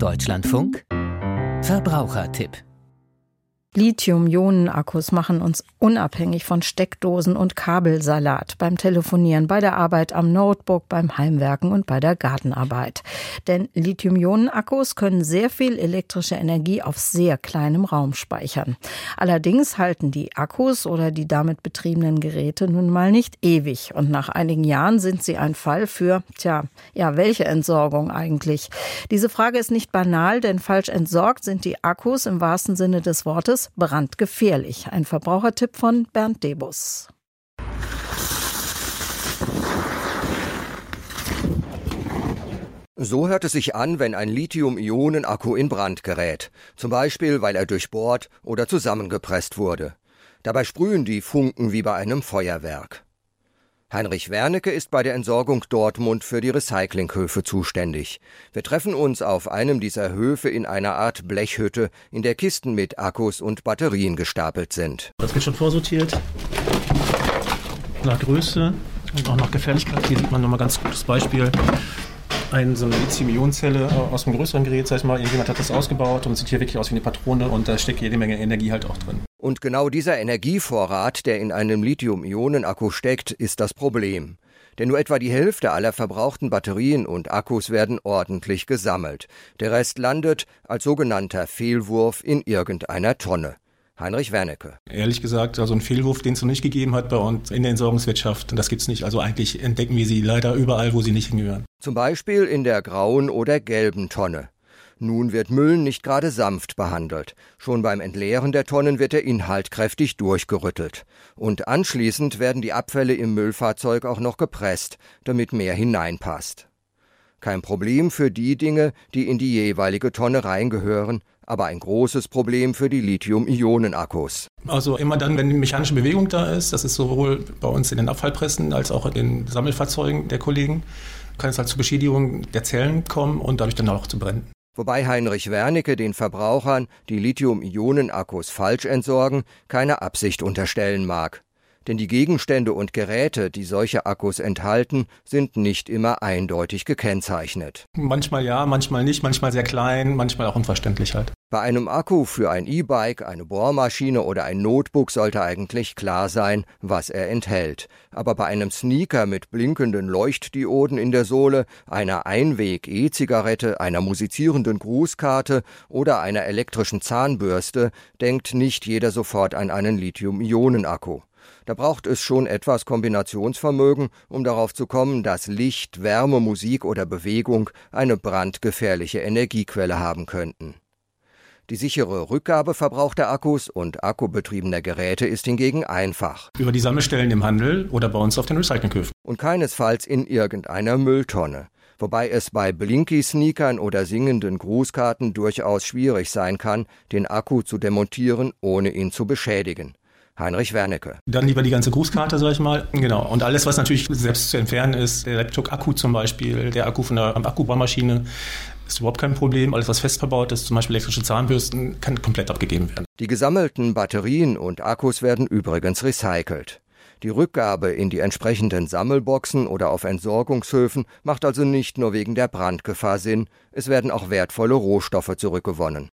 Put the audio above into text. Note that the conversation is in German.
Deutschlandfunk? Verbrauchertipp Lithium-Ionen-Akkus machen uns unabhängig von Steckdosen und Kabelsalat beim Telefonieren, bei der Arbeit am Notebook, beim Heimwerken und bei der Gartenarbeit. Denn Lithium-Ionen-Akkus können sehr viel elektrische Energie auf sehr kleinem Raum speichern. Allerdings halten die Akkus oder die damit betriebenen Geräte nun mal nicht ewig und nach einigen Jahren sind sie ein Fall für, tja, ja, welche Entsorgung eigentlich? Diese Frage ist nicht banal, denn falsch entsorgt sind die Akkus im wahrsten Sinne des Wortes Virus brandgefährlich. Ein Verbrauchertipp von Bernd Debus. So hört es sich an, wenn ein Lithium-Ionen-Akku in Brand gerät. Zum Beispiel, weil er durchbohrt oder zusammengepresst wurde. Dabei sprühen die Funken wie bei einem Feuerwerk. Heinrich Wernecke ist bei der Entsorgung Dortmund für die Recyclinghöfe zuständig. Wir treffen uns auf einem dieser Höfe in einer Art Blechhütte, in der Kisten mit Akkus und Batterien gestapelt sind. Das wird schon vorsortiert. Nach Größe und auch nach Gefährlichkeit. Hier sieht man nochmal ganz gutes Beispiel ein, so eine Lithium-Ionen-Zelle aus einem größeren Gerät, sag ich mal. Irgendjemand hat das ausgebaut und sieht hier wirklich aus wie eine Patrone und da steckt jede Menge Energie halt auch drin. Und genau dieser Energievorrat, der in einem Lithium-Ionen-Akku steckt, ist das Problem. Denn nur etwa die Hälfte aller verbrauchten Batterien und Akkus werden ordentlich gesammelt. Der Rest landet als sogenannter Fehlwurf in irgendeiner Tonne. Heinrich Wernecke. Ehrlich gesagt, also ein Fehlwurf, den es noch nicht gegeben hat bei uns in der Entsorgungswirtschaft, das gibt es nicht. Also eigentlich entdecken wir sie leider überall, wo sie nicht hingehören. Zum Beispiel in der grauen oder gelben Tonne. Nun wird Müll nicht gerade sanft behandelt. Schon beim Entleeren der Tonnen wird der Inhalt kräftig durchgerüttelt. Und anschließend werden die Abfälle im Müllfahrzeug auch noch gepresst, damit mehr hineinpasst. Kein Problem für die Dinge, die in die jeweilige Tonne reingehören, aber ein großes Problem für die Lithium-Ionen-Akkus. Also immer dann, wenn mechanische Bewegung da ist, das ist sowohl bei uns in den Abfallpressen als auch in den Sammelfahrzeugen der Kollegen, kann es halt zu Beschädigungen der Zellen kommen und dadurch dann auch zu brennen. Wobei Heinrich Wernicke den Verbrauchern, die Lithium-Ionen-Akkus falsch entsorgen, keine Absicht unterstellen mag denn die Gegenstände und Geräte, die solche Akkus enthalten, sind nicht immer eindeutig gekennzeichnet. Manchmal ja, manchmal nicht, manchmal sehr klein, manchmal auch unverständlich halt. Bei einem Akku für ein E-Bike, eine Bohrmaschine oder ein Notebook sollte eigentlich klar sein, was er enthält. Aber bei einem Sneaker mit blinkenden Leuchtdioden in der Sohle, einer Einweg-E-Zigarette, einer musizierenden Grußkarte oder einer elektrischen Zahnbürste denkt nicht jeder sofort an einen Lithium-Ionen-Akku. Da braucht es schon etwas Kombinationsvermögen, um darauf zu kommen, dass Licht, Wärme, Musik oder Bewegung eine brandgefährliche Energiequelle haben könnten. Die sichere Rückgabe verbrauchter Akkus und akkubetriebener Geräte ist hingegen einfach. Über die Sammelstellen im Handel oder bei uns auf den Recyclinghöfen. Und keinesfalls in irgendeiner Mülltonne. Wobei es bei Blinky-Sneakern oder singenden Grußkarten durchaus schwierig sein kann, den Akku zu demontieren, ohne ihn zu beschädigen. Heinrich Wernecke. Dann lieber die ganze Grußkarte, sag ich mal. Genau. Und alles, was natürlich selbst zu entfernen ist, der Laptop-Akku zum Beispiel, der Akku von der Akkubaumaschine, ist überhaupt kein Problem. Alles, was fest verbaut ist, zum Beispiel elektrische Zahnbürsten, kann komplett abgegeben werden. Die gesammelten Batterien und Akkus werden übrigens recycelt. Die Rückgabe in die entsprechenden Sammelboxen oder auf Entsorgungshöfen macht also nicht nur wegen der Brandgefahr Sinn, es werden auch wertvolle Rohstoffe zurückgewonnen.